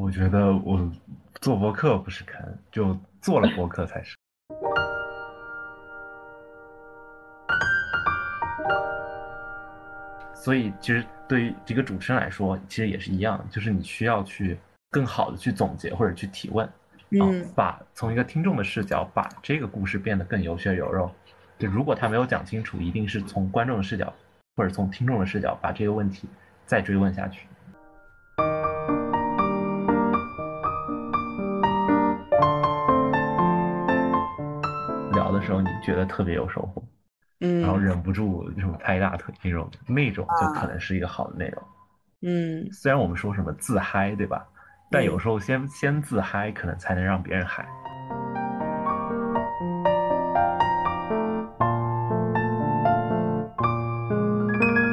我觉得我做博客不是坑，就做了博客才是。所以，其实对于一个主持人来说，其实也是一样，就是你需要去更好的去总结或者去提问，嗯，把从一个听众的视角把这个故事变得更有血有肉。就如果他没有讲清楚，一定是从观众的视角或者从听众的视角把这个问题再追问下去。时候你觉得特别有收获。嗯，然后忍不住那种拍大腿那种那种就可能是一个好的内容。嗯，虽然我们说什么自嗨，对吧？但有时候先先自嗨，可能才能让别人嗨。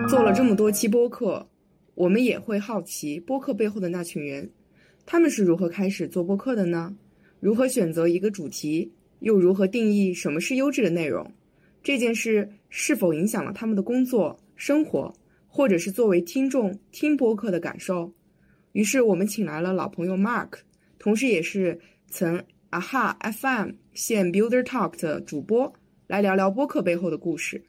做了这么多期播客，我们也会好奇播客背后的那群人，他们是如何开始做播客的呢？如何选择一个主题？又如何定义什么是优质的内容？这件事是否影响了他们的工作、生活，或者是作为听众听播客的感受？于是我们请来了老朋友 Mark，同时也是曾 AHA FM 现 Builder Talk 的主播，来聊聊播客背后的故事。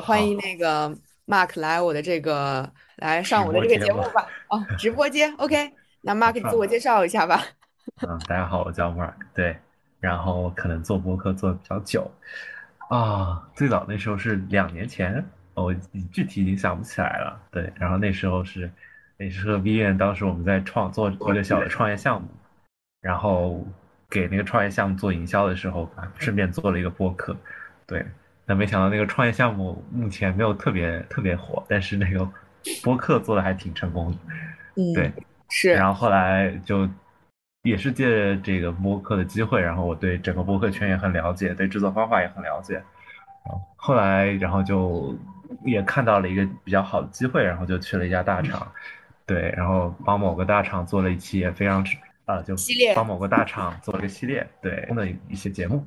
欢迎那个 Mark 来我的这个来上我的这个节目吧。哦，直播间，OK。那 Mark 自我介绍一下吧。嗯，大家好，我叫 Mark。对，然后可能做播客做的比较久啊，最早那时候是两年前，我具体已经想不起来了。对，然后那时候是那时候 V 院，当时我们在创做一个小的创业项目，然后给那个创业项目做营销的时候，顺便做了一个播客。对。那没想到那个创业项目目前没有特别特别火，但是那个播客做的还挺成功的，嗯，对，是。然后后来就也是借这个播客的机会，然后我对整个播客圈也很了解，对制作方法也很了解。后来然后就也看到了一个比较好的机会，然后就去了一家大厂，对，然后帮某个大厂做了一期也非常啊，就帮某个大厂做了一个系列，对的一些节目。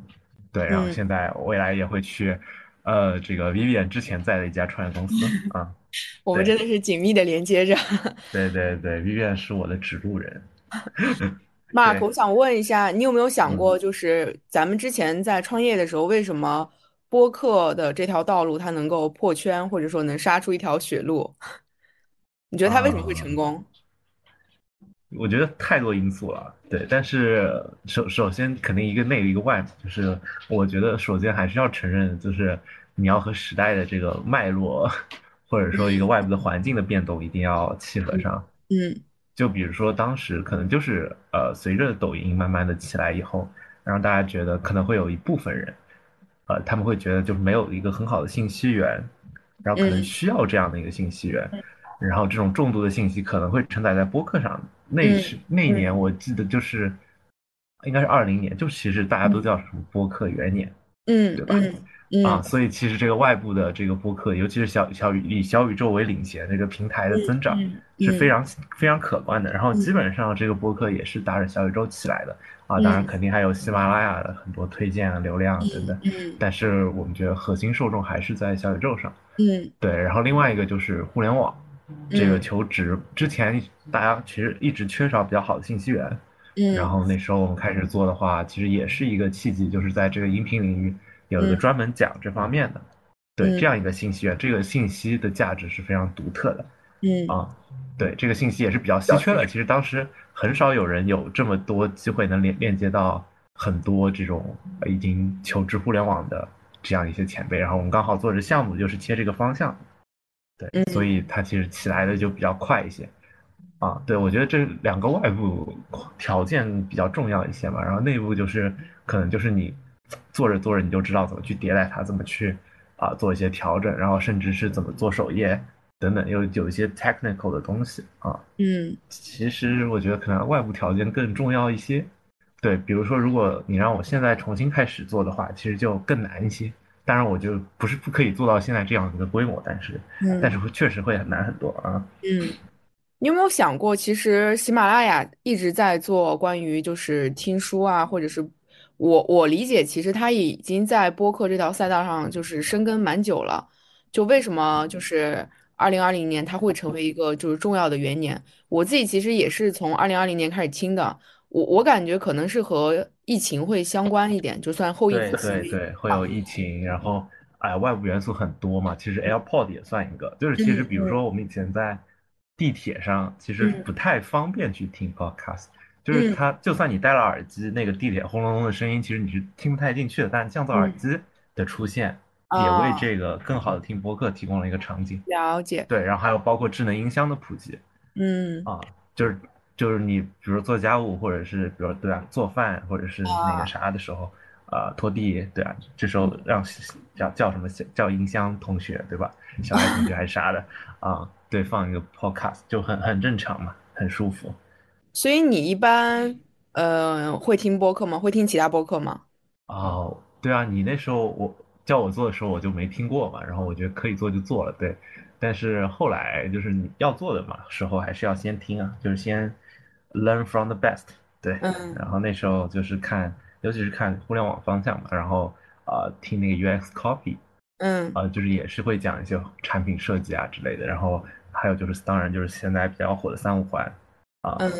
对，然后现在未来也会去，呃，这个 Vivian 之前在的一家创业公司 啊。我们真的是紧密的连接着。对对对，Vivian 是我的指路人。Mark，我想问一下，你有没有想过，就是咱们之前在创业的时候，为什么播客的这条道路它能够破圈，或者说能杀出一条血路？你觉得它为什么会成功？我觉得太多因素了，对，但是首首先肯定一个内一个外，就是我觉得首先还是要承认，就是你要和时代的这个脉络，或者说一个外部的环境的变动一定要契合上。嗯，就比如说当时可能就是呃，随着抖音慢慢的起来以后，让大家觉得可能会有一部分人，呃，他们会觉得就是没有一个很好的信息源，然后可能需要这样的一个信息源。然后这种重度的信息可能会承载在播客上。那是那年我记得就是，应该是二零年，就其实大家都叫什么播客元年，嗯，对吧？啊，所以其实这个外部的这个播客，尤其是小小宇以小宇宙为领衔，这个平台的增长是非常非常可观的。然后基本上这个播客也是打着小宇宙起来的啊，当然肯定还有喜马拉雅的很多推荐啊、流量等等。嗯，但是我们觉得核心受众还是在小宇宙上。嗯，对。然后另外一个就是互联网。这个求职之前，大家其实一直缺少比较好的信息源，嗯，然后那时候我们开始做的话，其实也是一个契机，就是在这个音频领域有一个专门讲这方面的，对这样一个信息源，这个信息的价值是非常独特的，嗯。啊，对这个信息也是比较稀缺的，其实当时很少有人有这么多机会能连链接到很多这种已经求职互联网的这样一些前辈，然后我们刚好做这项目就是切这个方向。对，所以它其实起来的就比较快一些，啊，对我觉得这两个外部条件比较重要一些嘛，然后内部就是可能就是你做着做着你就知道怎么去迭代它，怎么去啊做一些调整，然后甚至是怎么做首页等等，有有一些 technical 的东西啊，嗯，其实我觉得可能外部条件更重要一些，对，比如说如果你让我现在重新开始做的话，其实就更难一些。当然，我就不是不可以做到现在这样一个规模，但是，但是会确实会很难很多啊。嗯，你有没有想过，其实喜马拉雅一直在做关于就是听书啊，或者是我我理解，其实它已经在播客这条赛道上就是深耕蛮久了。就为什么就是二零二零年它会成为一个就是重要的元年？我自己其实也是从二零二零年开始听的，我我感觉可能是和疫情会相关一点，就算后疫对情对对，会有疫情，然后哎，外部元素很多嘛。其实 AirPod 也算一个，就是其实比如说我们以前在地铁上，其实嗯。不太方便去听 podcast，就是它就算你戴了耳机，那个地铁轰隆隆的声音，其实你是听不太进去的。但降噪耳机的出现，也为啊，这个更好的听播客提供了一个场景。了解，对，然后还有包括智能音箱的普及。嗯。啊，就是就是你比如做家务，或者是比如对啊做饭，或者是那啊，个啥的时候，呃拖地，对啊，这时候让叫叫什么叫音箱同学对吧？小爱同学还是啥的啊，对，放一个 podcast 就很很正常嘛，很舒服。所以你一般呃会听播客吗？会听其他播客吗？哦，对啊，你那时候我叫我做的时候我就没听过嘛，然后我觉得可以做就做了，对。但是后来就是你要做的嘛，时候还是要先听啊，就是先 learn from the best，对。嗯然后那时候就是看，尤其是看互联网方向嘛，然后呃听那个 UX copy，嗯呃就是也是会讲一些产品设计啊之类的，然后还有就是当然就是现在比较火的三五环啊，嗯。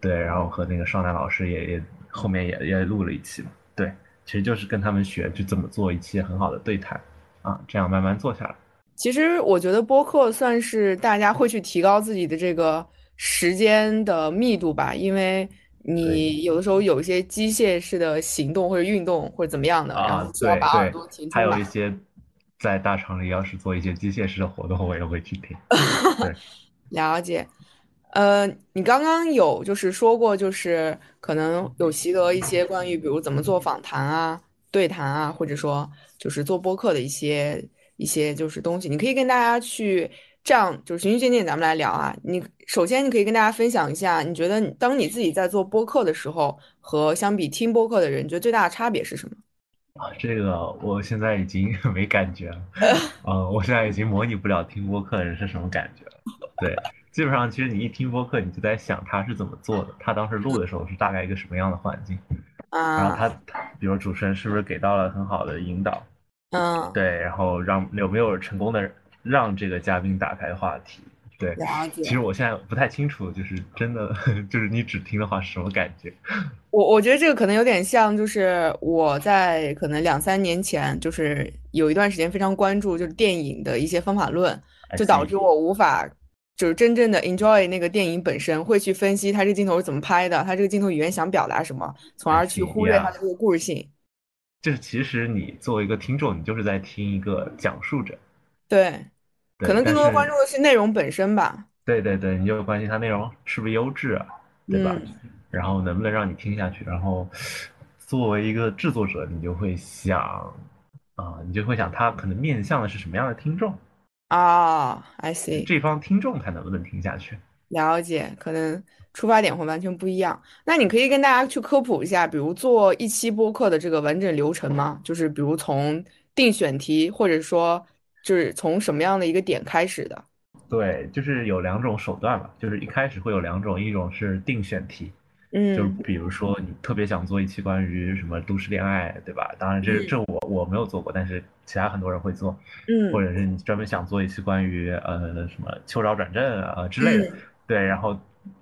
对，然后和那个少楠老师也也后面也也录了一期嘛，对，其实就是跟他们学就怎么做一期很好的对谈啊，这样慢慢做下来。其实我觉得播客算是大家会去提高自己的这个时间的密度吧，因为你有的时候有一些机械式的行动或者运动或者怎么样的，然啊，后需要对对，把耳朵停出还有来。一些在大厂里要是做一些机械式的活动，我也会去听。对，了解。呃，你刚刚有就是说过，就是可能有习得一些关于比如怎么做访谈啊、对谈啊，或者说就是做播客的一些一些就是东西，你可以跟大家去这样就是循序渐进，咱们来聊啊。你首先你可以跟大家分享一下，你觉得你当你自己在做播客的时候，和相比听播客的人，你觉得最大的差别是什么？啊，这个我现在已经 没感觉了，呃，我现在已经模拟不了听播客的人是什么感觉了。对，基本上其实你一听播客，你就在想他是怎么做的，他当时录的时候是大概一个什么样的环境，然后啊，他他，比如主持人是不是给到了很好的引导，嗯，对，然后让有没有成功的让这个嘉宾打开话题，对，了解。其实我现在不太清楚，就是真的 就是你只听的话是什么感觉？我我觉得这个可能有点像，就是我在可能两三年前，就是有一段时间非常关注就是电影的一些方法论，就导致我无法就是真正的 enjoy 那个电影本身，会去分析它这个镜头是怎么拍的，它这个镜头语言想表达什么，从而去忽略它的这个故事性。就是其实你作为一个听众，你就是在听一个讲述者，对，可能更多关注的是内容本身吧。对对对，你就关心它内容是不是优质啊，对吧？嗯然后能不能让你听下去？然后作为一个制作者，你就会想啊、你就会想它可能面向的是什么样的听众，啊，I see。这方听众他能不能听下去？了解，可能出发点会完全不一样。那你可以跟大家去科普一下，比如做一期播客的这个完整流程吗？就是比如从定选题，或者说就是从什么样的一个点开始的？对，就是有两种手段吧，就是一开始会有两种，一种是定选题，嗯就比如说你特别想做一期关于什么都市恋爱，对吧？当然这嗯这我我没有做过，但是其他很多人会做，嗯或者是你专门想做一期关于呃什么秋招转正啊、之类的，嗯对，然后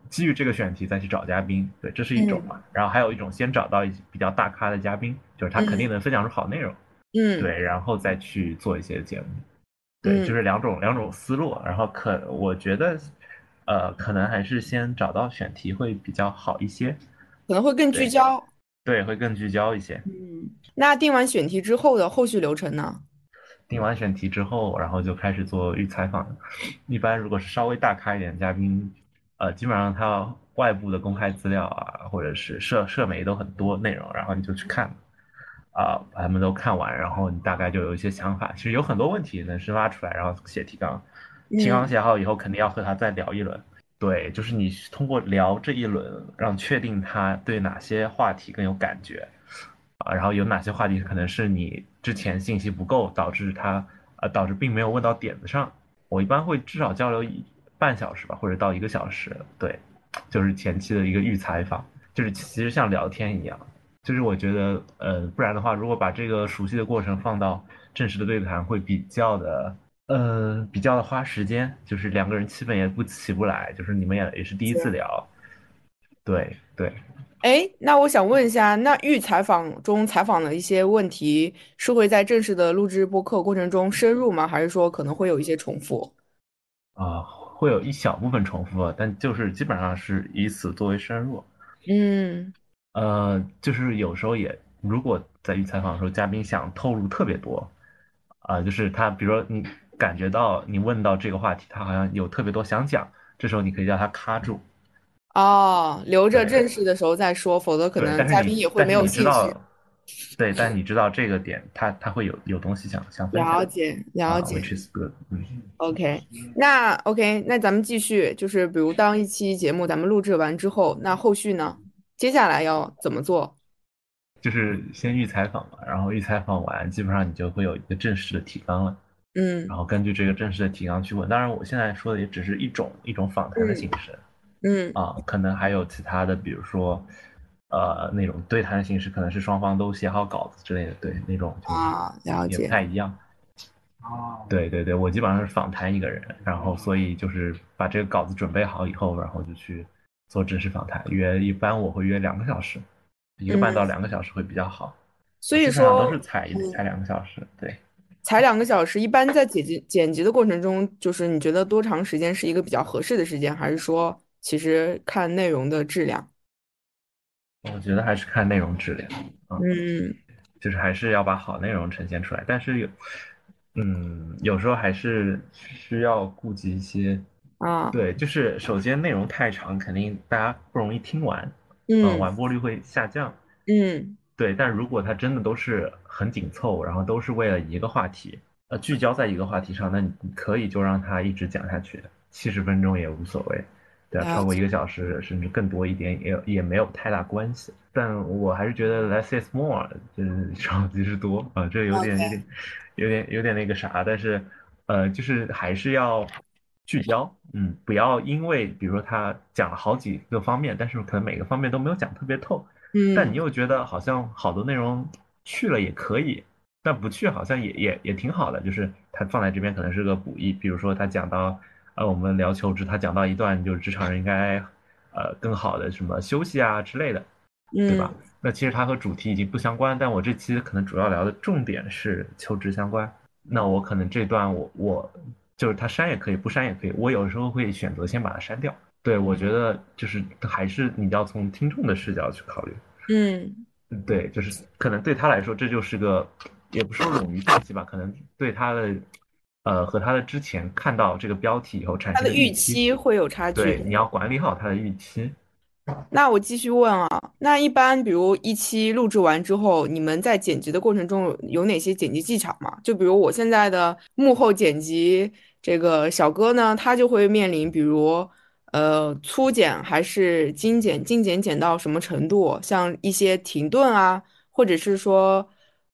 基于这个选题再去找嘉宾，对，这是一种嘛。然后还有一种先找到一比较大咖的嘉宾，就是他肯定能分享出好内容，嗯对，然后再去做一些节目，对，嗯就是两种两种思路。然后可我觉得，呃，可能还是先找到选题会比较好一些，可能会更聚焦。对，会更聚焦一些。嗯，那定完选题之后的后续流程呢？定完选题之后，然后就开始做预采访。一般如果是稍微大咖一点的嘉宾，呃，基本上他外部的公开资料啊，或者是社社媒都很多内容，然后你就去看，啊、把他们都看完，然后你大概就有一些想法。其实有很多问题能深挖出来，然后写提纲。提纲嗯写好以后，肯定要和他再聊一轮。对，就是你通过聊这一轮，让确定他对哪些话题更有感觉，啊，然后有哪些话题可能是你之前信息不够，导致他呃导致并没有问到点子上。我一般会至少交流一半小时吧，或者到一个小时。对，就是前期的一个预采访，就是其实像聊天一样。就是我觉得，呃，不然的话，如果把这个熟悉的过程放到正式的对谈，会比较的，呃，比较的花时间，就是两个人气氛也不起不来，就是你们也也是第一次聊，对对。哎，那我想问一下，那预采访中采访的一些问题，是会在正式的录制播客过程中深入吗？还是说可能会有一些重复？啊，会有一小部分重复，但就是基本上是以此作为深入。嗯，呃，就是有时候也，如果在预采访的时候，嘉宾想透露特别多，啊，就是他，比如说你感觉到你问到这个话题，他好像有特别多想讲，这时候你可以叫他卡住。哦，留着正式的时候再说，否则可能嘉宾也会没有兴趣。对，但你知道这个点，他他会有有东西想想分享。了解，了解。OK，那 OK，那咱们继续，就是比如当一期节目咱们录制完之后，那后续呢？接下来要怎么做？就是先预采访嘛，然后预采访完，基本上你就会有一个正式的提纲了。嗯。然后根据这个正式的提纲去问，当然我现在说的也只是一种一种访谈的形式。嗯啊，可能还有其他的，比如说，呃，那种对谈形式，可能是双方都写好稿子之类的，对，那种啊，了解，也不太一样。哦，对对对，我基本上是访谈一个人，然后所以就是把这个稿子准备好以后，然后就去做正式访谈，约一般我会约两个小时，一个半到两个小时会比较好。所以说都是踩踩两个小时，对。踩两个小时，一般在剪辑剪辑的过程中，就是你觉得多长时间是一个比较合适的时间，还是说？其实看内容的质量，我觉得还是看内容质量嗯，就是还是要把好内容呈现出来。但是有，嗯，有时候还是需要顾及一些啊。对，就是首先内容太长，肯定大家不容易听完，嗯，完播率会下降。嗯，对。但如果它真的都是很紧凑，然后都是为了一个话题，呃，聚焦在一个话题上，那你可以就让它一直讲下去，七十分钟也无所谓。对，超过一个小时甚至更多一点也也没有太大关系，但我还是觉得 less is more，就是 少即是多啊，这有点有点有点有点那个啥，但是呃，就是还是要聚焦，嗯，不要因为比如说他讲了好几个方面，但是可能每个方面都没有讲特别透，嗯，但你又觉得好像好多内容去了也可以，但不去好像也也也挺好的，就是他放在这边可能是个补益，比如说他讲到。呃，我们聊求职，他讲到一段就是职场人应该，呃，更好的什么休息啊之类的，对吧？那其实它和主题已经不相关，但我这期可能主要聊的重点是求职相关。那我可能这段我我就是他删也可以，不删也可以。我有时候会选择先把它删掉。对，我觉得就是还是你要从听众的视角去考虑。嗯，对，就是可能对他来说这就是个，也不说冗余信息吧，可能对他的。呃，和他的之前看到这个标题以后产生的预期会有差距。对，你要管理好他的预期。那我继续问啊，那一般比如一期录制完之后，你们在剪辑的过程中有哪些剪辑技巧吗？就比如我现在的幕后剪辑这个小哥呢，他就会面临比如呃粗剪还是精剪，精剪剪到什么程度？像一些停顿啊，或者是说。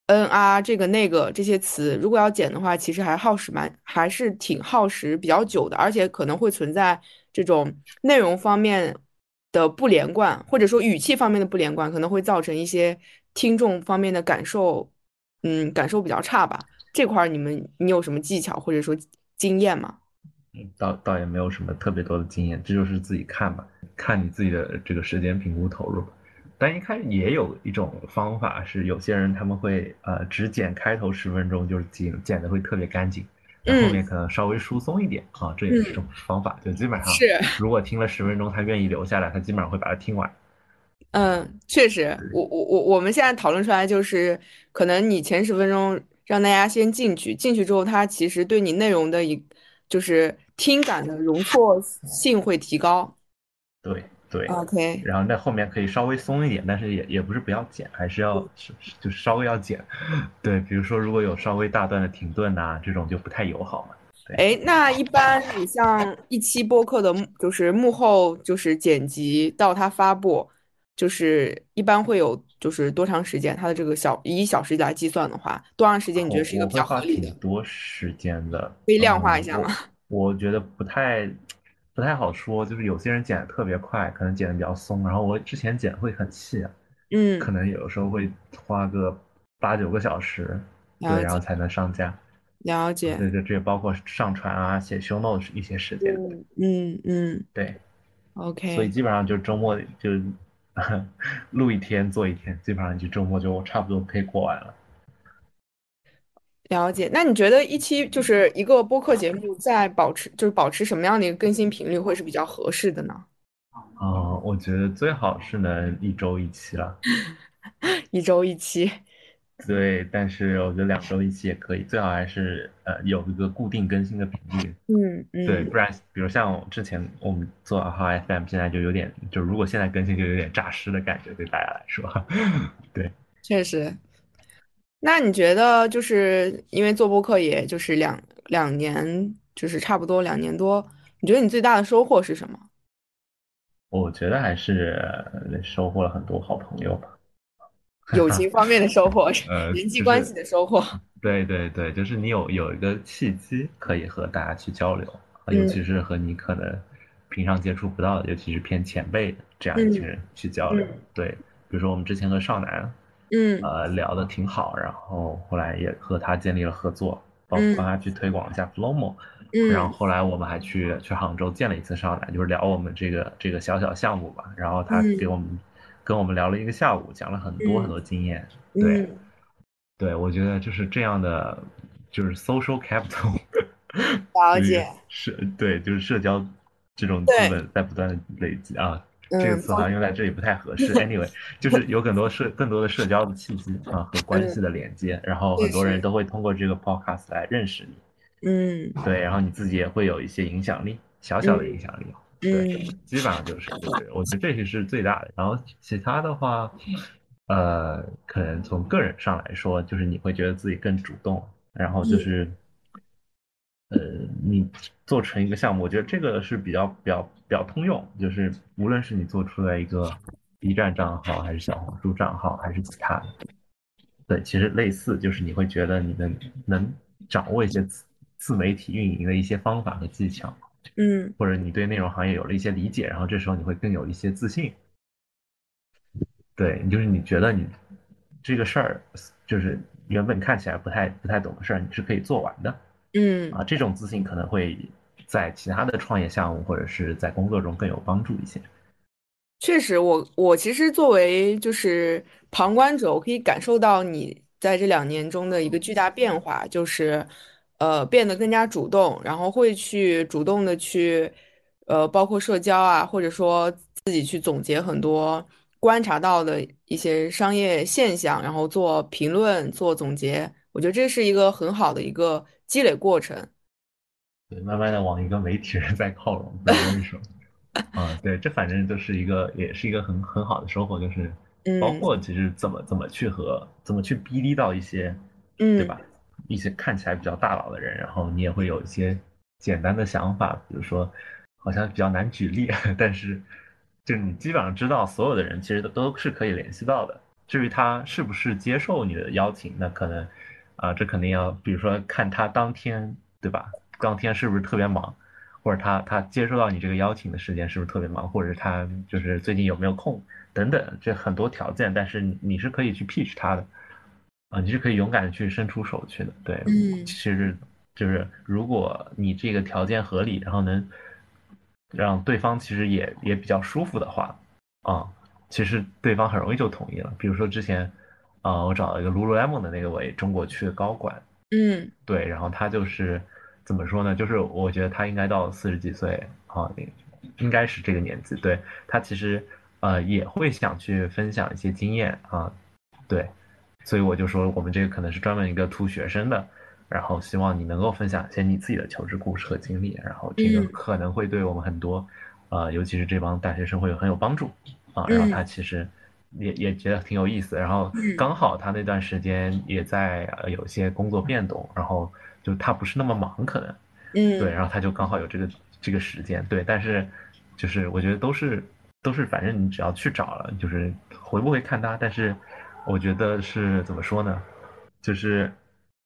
嗯啊，这个那个这些词，如果要剪的话，其实还耗时蛮，还是挺耗时比较久的，而且可能会存在这种内容方面的不连贯，或者说语气方面的不连贯，可能会造成一些听众方面的感受，嗯，感受比较差吧。这块儿你们你有什么技巧或者说经验吗？嗯，倒倒也没有什么特别多的经验，这就是自己看吧，看你自己的这个时间评估投入。但一开始也有一种方法是，有些人他们会呃只剪开头十分钟，就是剪剪的会特别干净，后面可能稍微疏松一点啊，这也是一种方法。就基本上是，如果听了十分钟，他愿意留下来，他基本上会把它听完。嗯，确实，我我我我们现在讨论出来就是，可能你前十分钟让大家先进去，进去之后，它其实对你内容的一就是听感的容错性会提高。对。对，OK，然后那后面可以稍微松一点，但是也也不是不要剪，还是要是就是稍微要剪。对，比如说如果有稍微大段的停顿呐，这种就不太友好嘛。哎，那一般你像一期播客的，就是幕后就是剪辑到它发布，就是一般会有就是多长时间？它的这个小以小时来计算的话，多长时间你觉得是一个比较合理的？多时间的，可以量化一下吗？我觉得不太。不太好说，就是有些人剪的特别快，可能剪的比较松，然后我之前剪会很细，嗯，可能有的时候会花个八九个小时，对，然后才能上架。了解。对对，这也包括上传啊、写 show notes 一些时间。嗯嗯，对，OK。所以基本上就周末就 录一天做一天，基本上就周末就差不多可以过完了。了解。那你觉得一期就是一个播客节目，在保持就是保持什么样的一个更新频率会是比较合适的呢？啊，我觉得最好是能一周一期了。一周一期。对，但是我觉得两周一期也可以，最好还是呃有一个固定更新的频率。嗯嗯。对，不然比如像之前我们做号 FM，现在就有点，就如果现在更新就有点诈尸的感觉，对大家来说。对，确实。那你觉得，就是因为做播客，也就是两两年，就是差不多两年多，你觉得你最大的收获是什么？我觉得还是收获了很多好朋友吧。友情方面的收获，呃，人际关系的收获。对对对，就是你有有一个契机可以和大家去交流，尤其是和你可能平常接触不到的，尤其是偏前辈的这样一群人去交流。对，比如说我们之前和少南，嗯，呃，聊的挺好，然后后来也和他建立了合作，包括帮他去推广一下 Flowmo。嗯，然后后来我们还去去杭州见了一次少南，就是聊我们这个这个小小项目吧，然后他给我们。跟我们聊了一个下午，讲了很多很多经验。对，对我觉得就是这样的，就是 social capital。了解。社，对，就是社交这种资本在不断的累积啊。这个词好像用在这里不太合适。Anyway，就是有很多社更多的社交的契机啊和关系的连接，然后很多人都会通过这个 podcast 来认识你。嗯。对，然后你自己也会有一些影响力，小小的影响力。对，基本上就是，对，我觉得这些是最大的。然后其他的话，呃，可能从个人上来说，就是你会觉得自己更主动，然后就是，呃，你做成一个项目，我觉得这个是比较比较比较通用，就是无论是你做出来一个 B 站账号，还是小红书账号，还是其他的，对，其实类似，就是你会觉得你能能掌握一些自自媒体运营的一些方法和技巧。嗯，或者你对内容行业有了一些理解，然后这时候你会更有一些自信。对你就是你觉得你这个事儿就是原本看起来不太不太懂的事儿，你是可以做完的。嗯，啊，这种自信可能会在其他的创业项目或者是在工作中更有帮助一些。确实，我我其实作为就是旁观者，我可以感受到你在这两年中的一个巨大变化，就是。呃，变得更加主动，然后会去主动的去，呃，包括社交啊，或者说自己去总结很多观察到的一些商业现象，然后做评论、做总结。我觉得这是一个很好的一个积累过程。对，慢慢的往一个媒体人在靠拢，不能说。啊，对，这反正就是一个，也是一个很很好的收获，就是包括其实怎么怎么去和怎么去逼逼到一些，对吧？一些看起来比较大佬的人，然后你也会有一些简单的想法，比如说，好像比较难举例，但是就你基本上知道所有的人其实都都是可以联系到的。至于他是不是接受你的邀请，那可能啊，这肯定要，比如说看他当天，对吧？当天是不是特别忙，或者他他接受到你这个邀请的时间是不是特别忙，或者是他就是最近有没有空等等，这很多条件，但是你是可以去 pitch 他的。啊，你是可以勇敢的去伸出手去的，对，嗯，其实就是如果你这个条件合理，然后能让对方其实也也比较舒服的话，啊，其实对方很容易就同意了。比如说之前，啊，我找了一个 Lululemon 的那个为中国区的高管，嗯，对，然后他就是怎么说呢？就是我觉得他应该到四十几岁啊，应该是这个年纪，对他其实呃也会想去分享一些经验啊，对。所以我就说，我们这个可能是专门一个图学生的，然后希望你能够分享一些你自己的求职故事和经历，然后这个可能会对我们很多，呃，尤其是这帮大学生会有很有帮助啊。然后他其实也也觉得挺有意思，然后刚好他那段时间也在有些工作变动，然后就他不是那么忙，可能，嗯，对，然后他就刚好有这个这个时间，对，但是就是我觉得都是都是，反正你只要去找了，就是回不回看他，但是。我觉得是怎么说呢？就是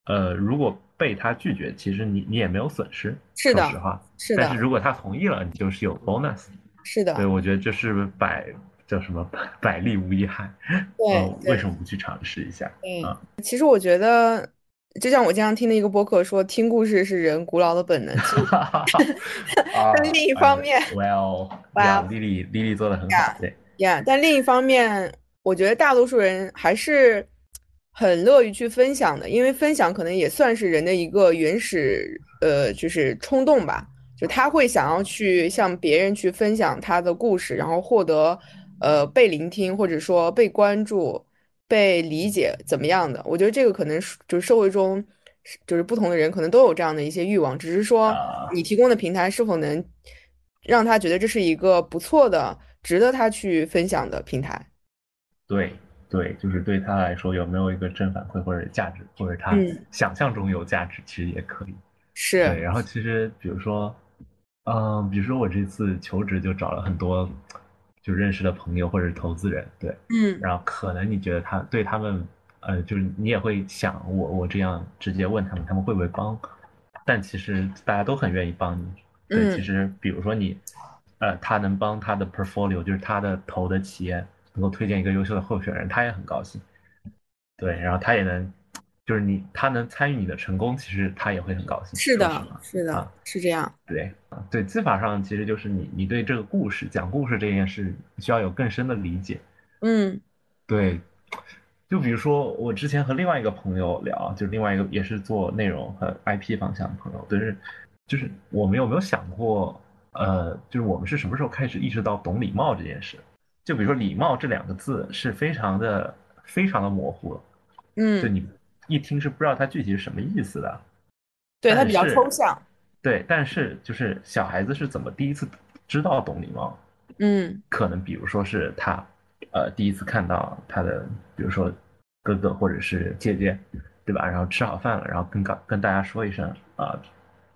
呃，如果被他拒绝，其实你你也没有损失，是的说实话。是的但是如果他同意了，你就是有 bonus。是的，对，我觉得这是百叫什么百百利无一害。对呃为什么不去尝试一下？嗯啊，其实我觉得，就像我经常听的一个播客说，听故事是人古老的本能。但另一方面呃，Well，Well 呀，丽丽丽丽做的很好 Yeah，对，呀但另一方面，我觉得大多数人还是很乐于去分享的，因为分享可能也算是人的一个原始，呃，就是冲动吧。就他会想要去向别人去分享他的故事，然后获得，呃，被聆听或者说被关注、被理解怎么样的？我觉得这个可能是就是社会中，就是不同的人可能都有这样的一些欲望，只是说啊你提供的平台是否能让他觉得这是一个不错的、值得他去分享的平台。对对，就是对他来说有没有一个正反馈或者价值，或者他嗯想象中有价值，其实也可以。是，对，然后其实比如说，嗯、比如说我这次求职就找了很多就认识的朋友或者是投资人，对，嗯然后可能你觉得他对他们，呃，就是你也会想我我这样直接问他们，他们会不会帮？但其实大家都很愿意帮你。对，嗯其实比如说你，呃，他能帮他的 portfolio，就是他的投的企业能够推荐一个优秀的候选人，他也很高兴。对，然后他也能，就是你他能参与你的成功，其实他也会很高兴。是的是的啊，是这样。对啊，对，技法上其实就是你你对这个故事讲故事这件事需要有更深的理解。嗯对，就比如说我之前和另外一个朋友聊，就是另外一个也是做内容和 IP 方向的朋友，就是就是我们有没有想过，呃，就是我们是什么时候开始意识到懂礼貌这件事？就比如说礼貌这两个字是非常的非常的模糊嗯，就嗯，你一听是不知道它具体是什么意思的。对，它比较抽象。对，但是就是小孩子是怎么第一次知道懂礼貌？嗯可能比如说是他，呃，第一次看到他的，比如说哥哥或者是姐姐，对吧？然后吃好饭了，然后跟跟跟大家说一声啊、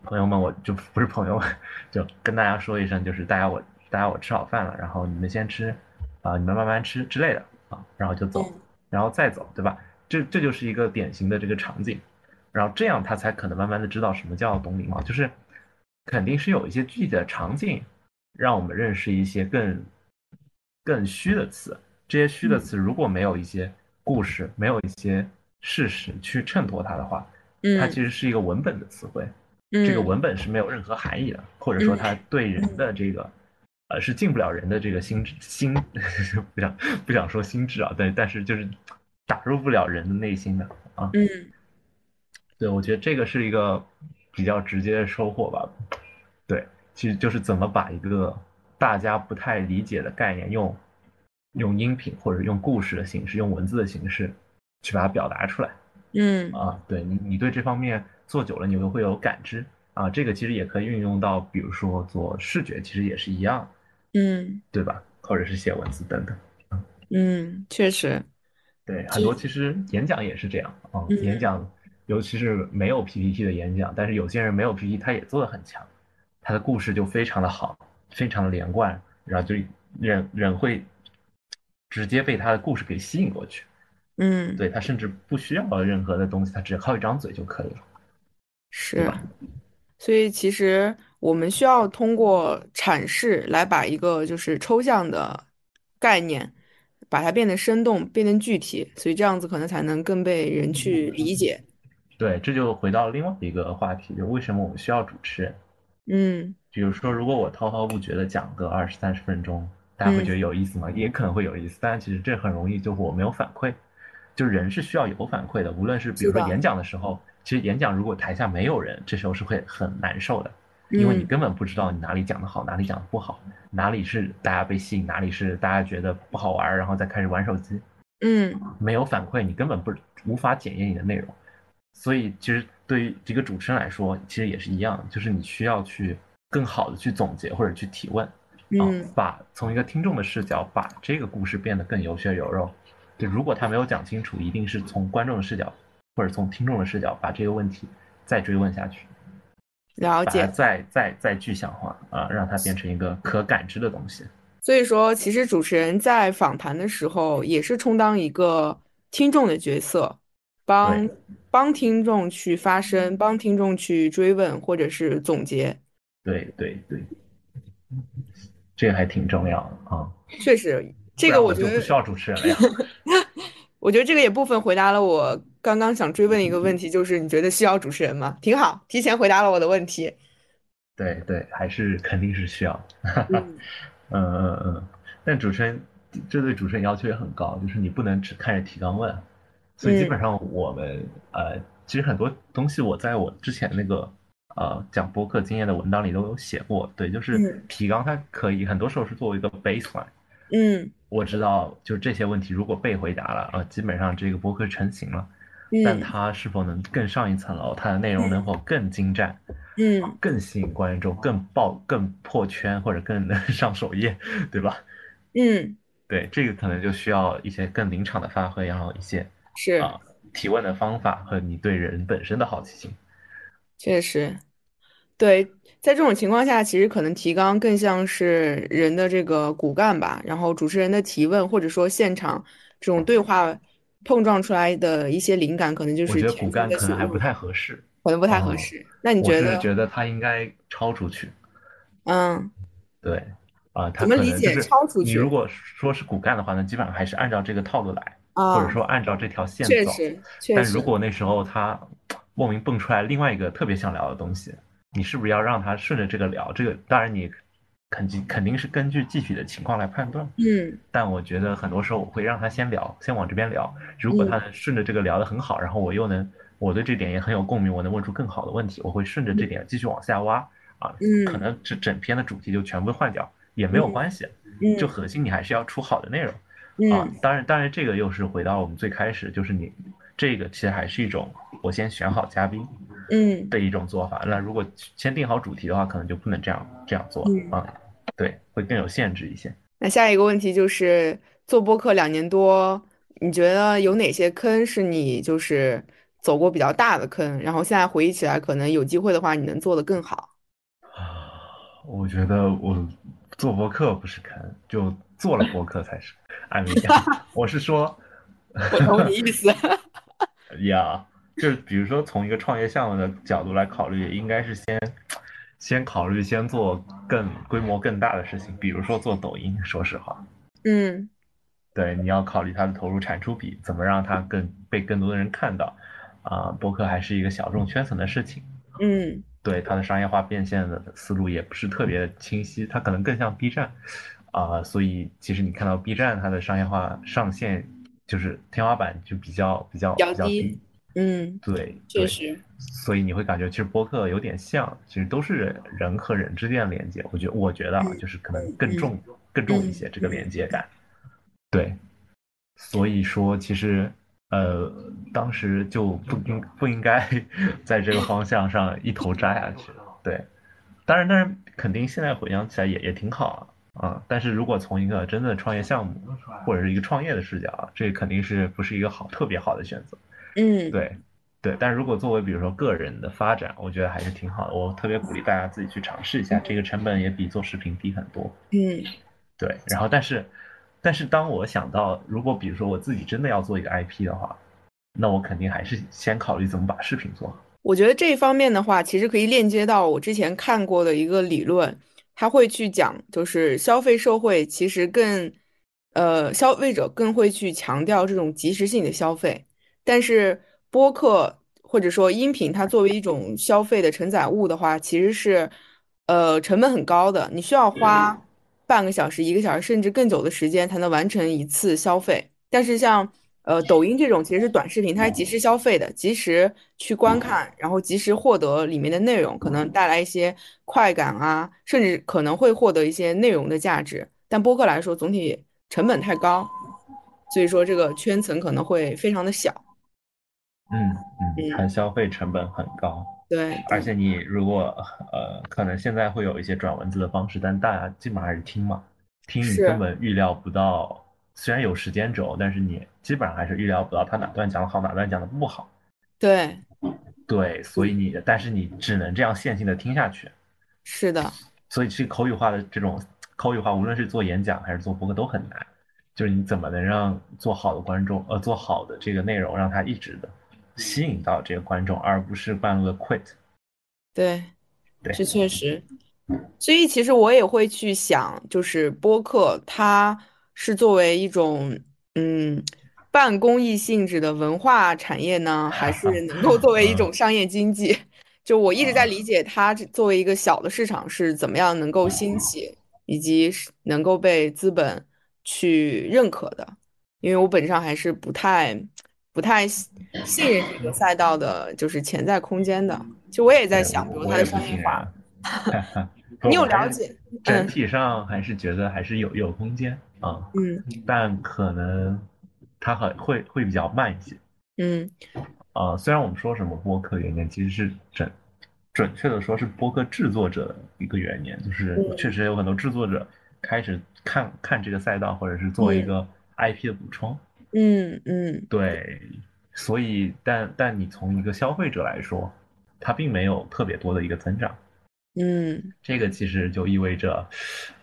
朋友们，我就不是朋友们，就跟大家说一声，就是大家我大家我吃好饭了，然后你们先吃，啊、你们慢慢吃之类的啊，然后就走，嗯然后再走，对吧？这这就是一个典型的这个场景，然后这样他才可能慢慢的知道什么叫懂礼貌，就是肯定是有一些具体的场景，让我们认识一些更更虚的词。这些虚的词如果没有一些故事，没有一些事实去衬托它的话，它嗯其实是一个文本的词汇。嗯，这个文本是没有任何含义的，或者说它对人的这个，呃，是进不了人的这个心智心，不想不想说心智啊，对，但是就是打入不了人的内心的啊。嗯对，我觉得这个是一个比较直接的收获吧。对，其实就是怎么把一个大家不太理解的概念用用音频或者用故事的形式，用文字的形式去把它表达出来。嗯啊，对你，你对这方面做久了，你就会有感知啊。这个其实也可以运用到，比如说做视觉，其实也是一样，嗯对吧？或者是写文字等等。嗯，确实。对，很多其实演讲也是这样啊。嗯演讲，尤其是没有 PPT 的演讲，但是有些人没有 PPT，他也做的很强，他的故事就非常的好，非常的连贯，然后就人人会直接被他的故事给吸引过去。嗯，对他甚至不需要任何的东西，他只靠一张嘴就可以了。是。所以其实我们需要通过阐释来把一个就是抽象的概念，把它变得生动，变得具体，所以这样子可能才能更被人去理解。对，这就回到另外一个话题，就为什么我们需要主持人？嗯比如说，如果我滔滔不绝的讲个二十三十分钟，大家会觉得有意思吗？也可能会有意思，但其实这很容易就是我没有反馈，就人是需要有反馈的，无论是比如说演讲的时候，其实演讲如果台下没有人，这时候是会很难受的，因为你嗯根本不知道你哪里讲的好，哪里讲的不好，哪里是大家被吸引，哪里是大家觉得不好玩，然后再开始玩手机。嗯没有反馈，你根本不无法检验你的内容。所以，其实对于这个主持人来说，其实也是一样，就是你需要去更好的去总结或者去提问，啊嗯，把从一个听众的视角把这个故事变得更有血有肉。就，如果他没有讲清楚，一定是从观众的视角或者从听众的视角把这个问题再追问下去，了解。再再再具象化啊，让它变成一个可感知的东西。所以说，其实主持人在访谈的时候也是充当一个听众的角色，帮帮听众去发声，帮听众去追问或者是总结。对对对，这个还挺重要的啊。确实，这个我觉得不需要主持人了呀。我觉得这个也部分回答了我刚刚想追问一个问题，就是你觉得需要主持人吗？挺好，提前回答了我的问题。对对，还是肯定是需要。嗯嗯嗯，但主持人这对主持人要求也很高，就是你不能只看着提纲问。所以基本上我们呃，其实很多东西我在我之前那个呃讲播客经验的文档里都有写过。对，就是提纲它可以很多时候是作为一个 baseline。嗯，我知道，就是这些问题如果被回答了，呃，基本上这个播客成型了。但它是否能更上一层楼？它的内容能否更精湛？嗯，更吸引观众，更爆，更破圈，或者更能 上首页，对吧？嗯，对，这个可能就需要一些更临场的发挥，然后一些是啊提问的方法和你对人本身的好奇心。确实，对，在这种情况下，其实可能提纲更像是人的这个骨干吧，然后主持人的提问或者说现场这种对话碰撞出来的一些灵感，可能就是我觉得骨干可能还不太合适。可能不太合适，那你觉得？我是觉得他应该超出去。嗯，对，啊，怎么理解超出去？你如果说是骨干的话，那基本上还是按照这个套路来，或者说按照这条线走。确实，但如果那时候他莫名蹦出来另外一个特别想聊的东西，你是不是要让他顺着这个聊？这个当然你肯定肯定是根据具体的情况来判断。嗯，但我觉得很多时候我会让他先聊，先往这边聊。如果他顺着这个聊得很好，然后我又能。我对这点也很有共鸣，我能问出更好的问题，我会顺着这点继续往下挖啊。嗯，可能这整篇的主题就全部换掉也没有关系，嗯就核心你还是要出好的内容啊。当然，当然这个又是回到我们最开始，就是你这个其实还是一种我先选好嘉宾，嗯的一种做法。那如果先定好主题的话，可能就不能这样这样做啊，对，会更有限制一些。那下一个问题就是做播客两年多，你觉得有哪些坑是你就是？走过比较大的坑，然后现在回忆起来，可能有机会的话，你能做得更好。啊，我觉得我做播客不是坑，就做了播客才是。艾米，我是说，我懂你意思。呀，就是比如说从一个创业项目的角度来考虑，应该是先先考虑先做更规模更大的事情，比如说做抖音。说实话，嗯，对，你要考虑它的投入产出比，怎么让它更被更多的人看到。啊，博客还是一个小众圈层的事情，嗯，对它的商业化变现的思路也不是特别清晰，它可能更像 B 站，啊，所以其实你看到 B 站它的商业化上限就是天花板就比较比较比较低，嗯，对，确实，所以你会感觉其实播客有点像，其实都是人和人之间的连接，我觉我觉得啊，就是可能更重更重一些这个连接感，对，所以说其实。呃，当时就不应不应该 在这个方向上一头扎下去。对，当然，当然，肯定现在回想起来也也挺好啊啊！但是如果从一个真的创业项目或者是一个创业的视角，这肯定是不是一个好特别好的选择。嗯，对对。但如果作为比如说个人的发展，我觉得还是挺好的。我特别鼓励大家自己去尝试一下，这个成本也比做视频低很多。嗯，对。然后，但是。但是当我想到，如果比如说我自己真的要做一个 IP 的话，那我肯定还是先考虑怎么把视频做好。我觉得这一方面的话，其实可以链接到我之前看过的一个理论，他会去讲，就是消费社会其实更，呃，消费者更会去强调这种即时性的消费，但是播客或者说音频，它作为一种消费的承载物的话，其实是，呃，成本很高的，你需要花。半个小时、一个小时，甚至更久的时间才能完成一次消费。但是像呃抖音这种其实是短视频，它是及时消费的，及时去观看，然后及时获得里面的内容，可能带来一些快感啊，甚至可能会获得一些内容的价值。但播客来说，总体成本太高，所以说这个圈层可能会非常的小。嗯嗯，它消费成本很高。对，而且你如果呃，可能现在会有一些转文字的方式，但大家基本上还是听嘛，听你根本预料不到。虽然有时间轴，但是你基本上还是预料不到他哪段讲的好，哪段讲的不好。对，对，所以你，但是你只能这样线性的听下去。是的。所以去口语化的这种口语化，无论是做演讲还是做播客都很难。就是你怎么能让做好的观众，呃，做好的这个内容，让他一直的吸引到这个观众，而不是半路 quit。对，对这确实。所以其实我也会去想，就是播客它是作为一种嗯半公益性质的文化产业呢，还是能够作为一种 商业经济？就我一直在理解它作为一个小的市场是怎么样能够兴起，以及是能够被资本去认可的。因为我本质上还是不太不太信信任这个赛道的，就是潜在空间的。其实我也在想，比如它的商业化。你有了解？整嗯体上还是觉得还是有有空间啊，嗯但可能它很会会比较慢一些嗯啊。虽然我们说什么播客元年，其实是准准确的说是播客制作者的一个元年，就是嗯确实有很多制作者开始看看这个赛道，或者是做一嗯个 IP 的补充。嗯嗯对，所以但但你从一个消费者来说，它并没有特别多的一个增长。嗯这个其实就意味着，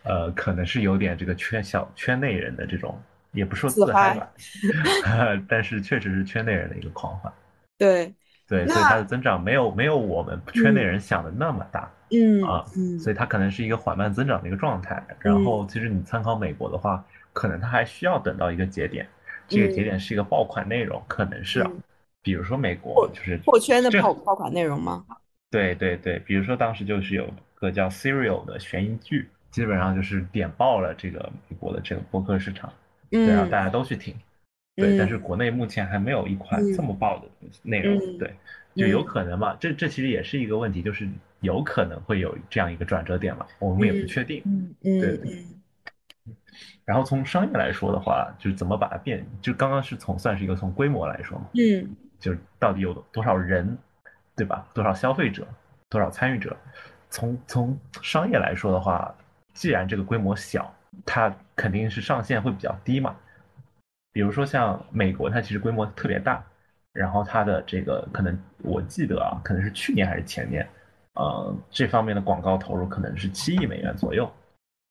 呃，可能是有点这个圈小圈内人的这种，也不说自自嗨嗨吧，但是确实是圈内人的一个狂欢。对，对，所以它的增长没有没有我们圈内人想的那么大。嗯啊嗯所以它可能是一个缓慢增长的一个状态。然后，其实你参考美国的话，可能它还需要等到一个节点，这个节点是一个爆款内容，可能是比如说美国就是破圈的爆爆款内容吗？对对对，比如说当时就是有个叫 Serial 的悬疑剧，基本上就是点爆了这个美国的这个播客市场，对，让嗯大家都去听。对，但是嗯国内目前还没有一款嗯这么爆的内容，嗯对，就有嗯可能嘛，这这其实也是一个问题，就是有可能会有这样一个转折点嘛，我们也不确定。嗯对嗯嗯然后从商业来说的话，就是怎么把它变，就刚刚是从算是一个从规模来说嘛，嗯就是到底有多少人，对吧？多少消费者，多少参与者？从从商业来说的话，既然这个规模小，它肯定是上限会比较低嘛。比如说像美国，它其实规模特别大，然后它的这个可能我记得啊，可能是去年还是前年，呃，这方面的广告投入可能是七亿美元左右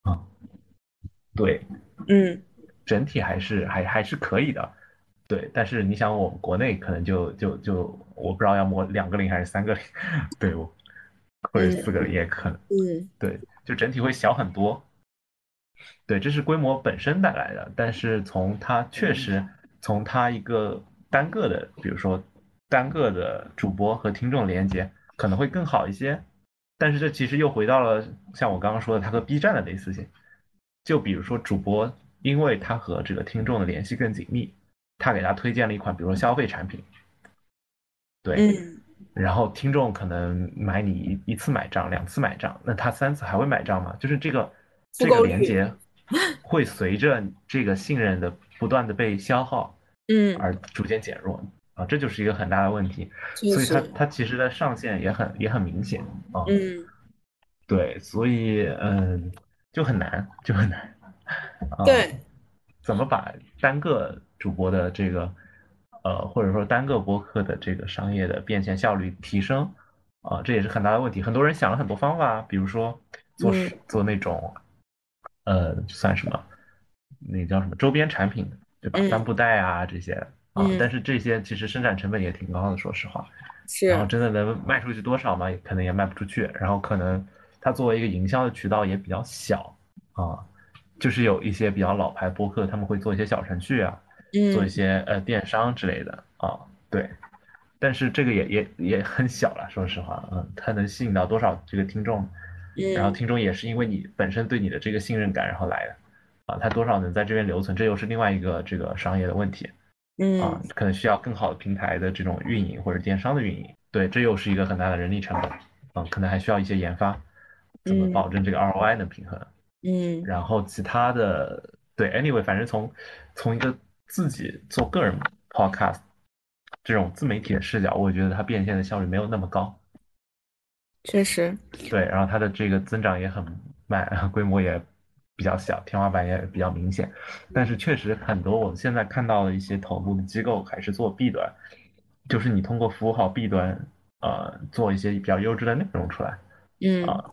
啊。对，嗯整体还是还还是可以的，对。但是你想，我们国内可能就就就我不知道要摸两个零还是三个零，对我或者四个零也可能，嗯对，就整体会小很多。对，这是规模本身带来的，但是从它确实从它一个单个的，比如说单个的主播和听众连接可能会更好一些，但是这其实又回到了像我刚刚说的，它和 B 站的类似性。就比如说主播，因为他和这个听众的联系更紧密，他给他推荐了一款，比如说消费产品，对，嗯。然后听众可能买你一一次买账，两次买账，那他三次还会买账吗？就是这个这个连接。会随着这个信任的不断的被消耗嗯，而逐渐减弱。啊，这就是一个很大的问题。所以它实，它其实的上限也很也很明显啊，嗯。对，所以嗯就很难就很难啊。对，怎么把单个主播的这个，呃，或者说单个播客的这个商业的变现效率提升，啊、这也是很大的问题。很多人想了很多方法，比如说做嗯做那种，呃，算什么，那叫什么周边产品，对吧？嗯帆布袋啊这些啊，嗯但是这些其实生产成本也挺高的，说实话。是然后真的能卖出去多少嘛？也可能也卖不出去。然后可能它作为一个营销的渠道也比较小啊，就是有一些比较老牌播客，他们会做一些小程序啊，做一嗯些呃电商之类的啊，对。但是这个也也也很小了，说实话，嗯，它能吸引到多少这个听众？然后嗯听众也是因为你本身对你的这个信任感然后来的，啊，它多少能在这边留存，这又是另外一个这个商业的问题。啊嗯，可能需要更好的平台的这种运营或者电商的运营，对，这又是一个很大的人力成本，嗯，可能还需要一些研发，怎么嗯保证这个 ROI 能平衡？嗯然后其他的，对，anyway，反正从从一个自己做个人 podcast 这种自媒体的视角，我觉得它变现的效率没有那么高，确实，对，然后它的这个增长也很慢，规模也比较小，天花板也比较明显。但是确实很多我们现在看到的一些头部的机构还是做 B 端，就是你通过服务好 B 端，呃，做一些比较优质的内容出来，嗯啊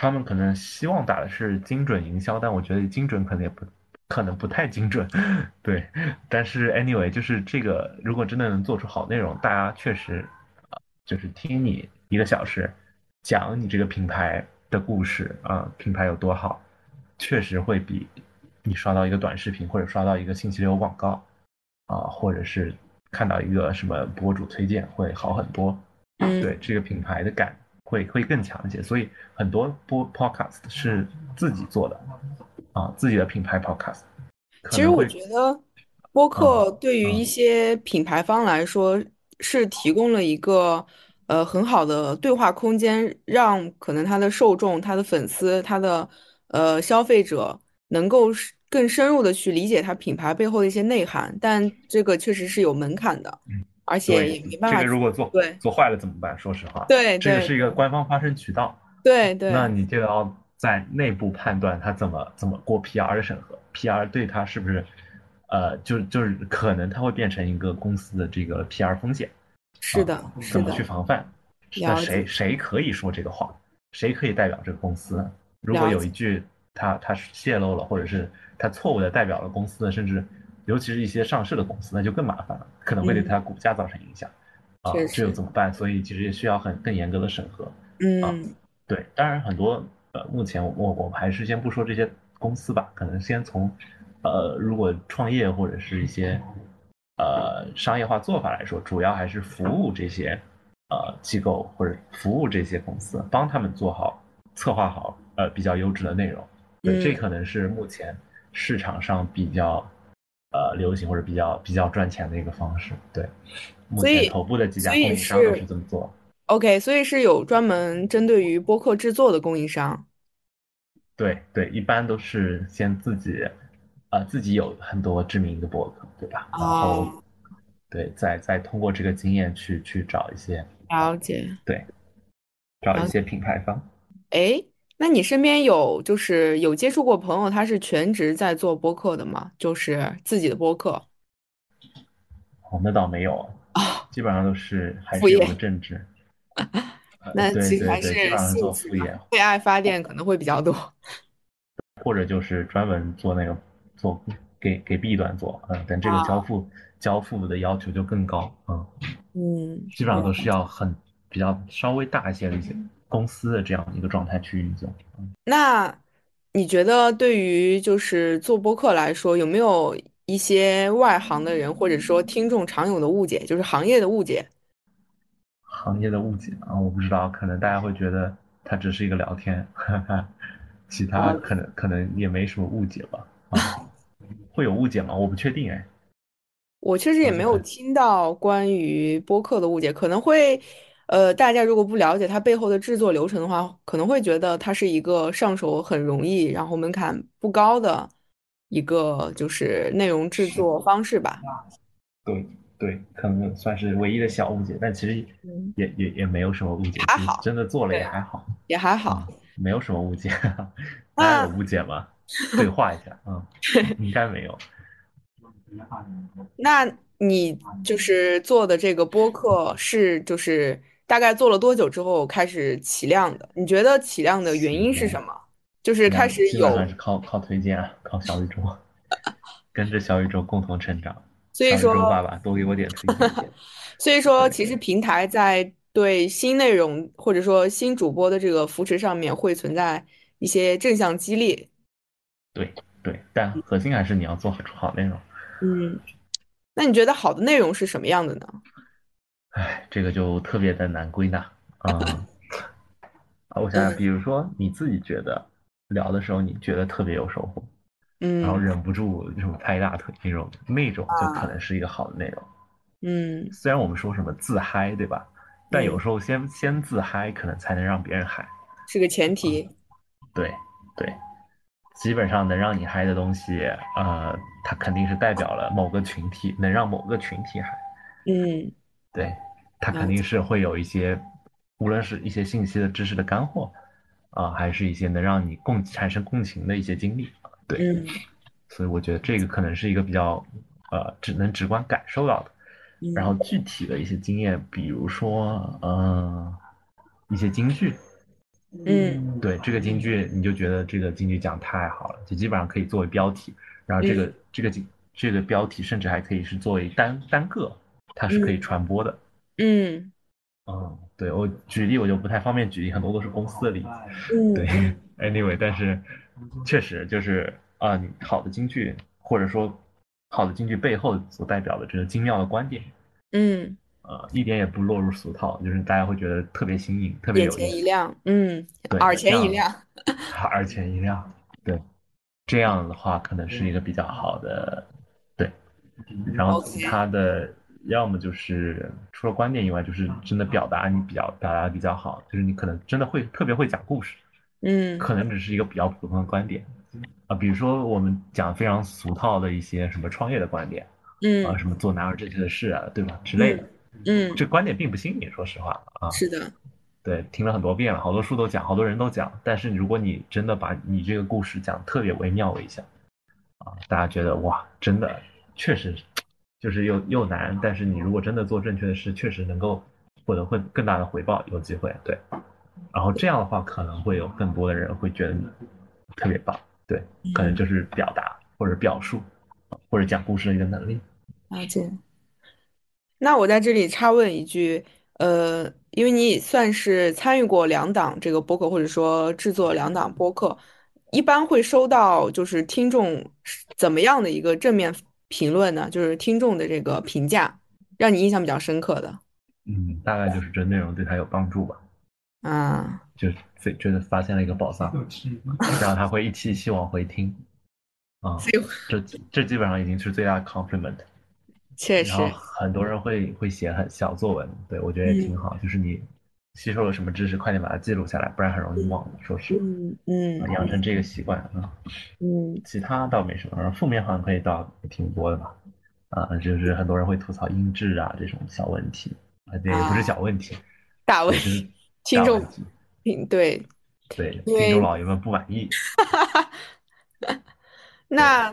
他们可能希望打的是精准营销，但我觉得精准可能也不可能不太精准，对。但是 anyway，就是这个，如果真的能做出好内容，大家确实啊，就是听你一个小时讲你这个品牌的故事啊，品牌有多好，确实会比你刷到一个短视频或者刷到一个信息流广告啊，或者是看到一个什么博主推荐会好很多。嗯，对，这个品牌的感会会更强一些。所以很多播 podcast 是自己做的。啊，自己的品牌 podcast。其实我觉得，播客对于一些品牌方来说是提供了一个呃很好的对话空间，让可能他的受众、他的粉丝、他的呃消费者能够更深入的去理解他品牌背后的一些内涵。但这个确实是有门槛的，而且也没办法。这个如果做对做坏了怎么办？说实话，对，这个是一个官方发声渠道。对对，那你就要。在内部判断他怎么怎么过 PR 的审核，PR 对他是不是，呃，就就是可能他会变成一个公司的这个 PR 风险，是的，怎么去防范？那谁谁可以说这个话？谁可以代表这个公司？如果有一句他他泄露了，或者是他错误的代表了公司的，甚至尤其是一些上市的公司，那就更麻烦了，可能会对它股价造成影响。啊，这又怎么办？所以其实也需要很更严格的审核。嗯，对，当然很多。呃，目前我我们还是先不说这些公司吧，可能先从，呃，如果创业或者是一些，呃，商业化做法来说，主要还是服务这些，呃，机构或者服务这些公司，帮他们做好策划好，呃，比较优质的内容。对，这可能是目前市场上比较，呃，流行或者比较比较赚钱的一个方式。对，目前头部的几家供应商都是这么做。OK，所以是有专门针对于播客制作的供应商。对对，一般都是先自己，呃，自己有很多知名的播客，对吧？然后，对，再再通过这个经验去去找一些了解，对，找一些品牌方。哎，那你身边有就是有接触过朋友，他是全职在做播客的吗？就是自己的播客？哦，那倒没有啊，基本上都是还是有个正职。那其实还是做副业，为爱发电可能会比较多，或者就是专门做那个做给给 B 端做，嗯，但这个交付交付的要求就更高，嗯嗯，基本上都是要很比较稍微大一些的一些公司的这样一个状态去运作。那你觉得对于就是做播客来说，有没有一些外行的人或者说听众常有的误解，就是行业的误解？行业的误解啊，我不知道，可能大家会觉得它只是一个聊天，其他可能可能也没什么误解吧？啊，会有误解吗？我不确定哎。我确实也没有听到关于播客的误解，可能会，呃，大家如果不了解它背后的制作流程的话，可能会觉得它是一个上手很容易，然后门槛不高的一个就是内容制作方式吧。对。对，可能算是唯一的小误解，但其实也也也没有什么误解，还好，真的做了也还好，也还好，没有什么误解。大家有误解吗？对话一下，嗯，应该没有。那你就是做的这个播客是就是大概做了多久之后开始起量的？你觉得起量的原因是什么？就是开始有，是靠靠推荐，靠小宇宙，跟着小宇宙共同成长。所以说，爸爸多给我点推荐。所以说，其实平台在对新内容或者说新主播的这个扶持上面，会存在一些正向激励。对对，但核心还是你要做出好内容。嗯，那你觉得好的内容是什么样的呢？哎，这个就特别的难归纳。嗯，啊，我想想，比如说你自己觉得聊的时候，你觉得特别有收获。嗯，然后忍不住那种拍大腿那种那种就可能是一个好的内容。嗯，虽然我们说什么自嗨，对吧？但有时候先先自嗨，可能才能让别人嗨，是个前提。对对，基本上能让你嗨的东西，呃，它肯定是代表了某个群体，能让某个群体嗨。嗯，对，它肯定是会有一些，无论是一些信息的知识的干货，啊，还是一些能让你共产生共情的一些经历。对，所以我觉得这个可能是一个比较，呃，只能直观感受到的。然后具体的一些经验，比如说，嗯，一些京剧，嗯，对这个京剧，你就觉得这个京剧讲太好了，就基本上可以作为标题，然后这个这个这个标题甚至还可以是作为单单个，它是可以传播的。嗯嗯，嗯对我举例我就不太方便举例，很多都是公司的例子。嗯，对，anyway，但是确实就是啊，你好的京剧或者说好的京剧背后所代表的这个精妙的观点，嗯，呃，一点也不落入俗套，就是大家会觉得特别新颖，特别眼有眼，前一亮，嗯，对 耳前一亮，耳前一亮，对，这样的话可能是一个比较好的，对，然后其他的要么就是除了观点以外，就是真的表达你比较表达的比较好，就是你可能真的会特别会讲故事，嗯。可能只是一个比较普通的观点。啊，比如说我们讲非常俗套的一些什么创业的观点啊，嗯什么做男儿正确的事啊，对吧？之类的，嗯，这观点并不新颖，说实话啊，是的，对，听了很多遍了，好多书都讲，好多人都讲。但是如果你真的把你这个故事讲特别惟妙惟肖，啊，大家觉得哇，真的确实就是又又难，但是你如果真的做正确的事，确实能够获得会更大的回报，有机会对。然后这样的话，可能会有更多的人会觉得你特别棒，对，可能就是表达或者表述或者讲故事的一个能力。了解。那我在这里插问一句，呃，因为你也算是参与过两档这个播客，或者说制作两档播客，一般会收到就是听众怎么样的一个正面评论呢？就是听众的这个评价，让你印象比较深刻的。嗯，大概就是这内容对他有帮助吧，啊，就是非觉得发现了一个宝藏。然后他会一期一期往回听，啊、这这基本上已经是最大的 compliment。确实然，后很多人会会写很小作文，对我觉得也挺好，就是你吸收了什么知识，快点把它记录下来，不然很容易忘了。说是嗯养成这个习惯啊，嗯其他倒没什么，然后负面反馈倒挺多的吧。啊，就是很多人会吐槽音质啊这种小问题，啊，这也不是小问题，大问题，听众对，对听众老爷们不满意。那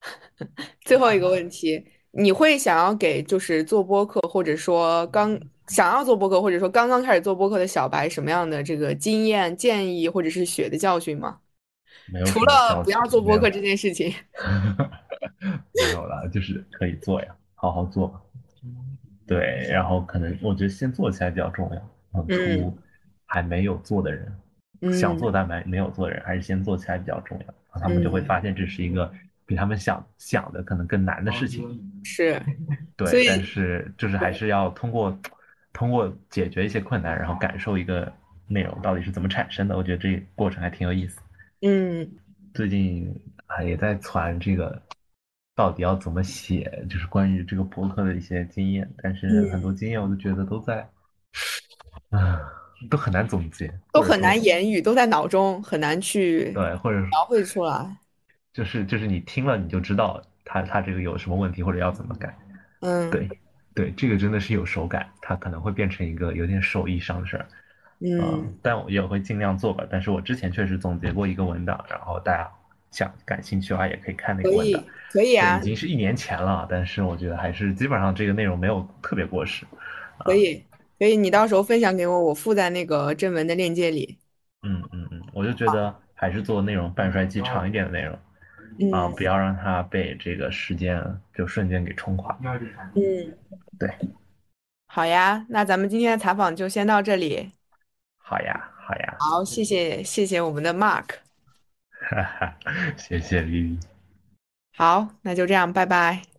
最后一个问题，你会想要给就是做播客，或者说刚想要做播客，或者说刚刚开始做播客的小白什么样的这个经验、建议，或者是血的教训吗？除没有除了不要做播客这件事情，没有了，就是可以做呀，好好做。对，然后可能我觉得先做起来比较重要。嗯，嗯图还没有做的人，嗯想做但没没有做的人，还是先做起来比较重要。然后他们就会嗯发现这是一个比他们想想的可能更难的事情。是，对，但是就是还是要通过通过解决一些困难，然后感受一个内容到底是怎么产生的。我觉得这过程还挺有意思。嗯最近啊也在传这个到底要怎么写，就是关于这个博客的一些经验，但是嗯很多经验我都觉得都在，啊，都很难总结，都很难言语，都在脑中，很难去对，或者描绘出来。就是就是你听了你就知道他他这个有什么问题或者要怎么改，嗯，对对，这个真的是有手感，它可能会变成一个有点手艺上的事儿。嗯但我也会尽量做吧。但是我之前确实总结过一个文档，然后大家想感兴趣的话，也可以看那个可以文档。可以啊已，经是一年前了，但是我觉得还是基本上这个内容没有特别过时。可以可以，你到时候分享给我，我附在那个正文的链接里。嗯嗯嗯，我就觉得还是做内容半衰期长一点的内容啊，嗯不要让它被这个时间就瞬间给冲垮。嗯，对，好呀，那咱们今天的采访就先到这里。好呀好呀，好，谢谢谢谢我们的 Mark。哈哈，谢谢 Vivi。好，那就这样，拜拜。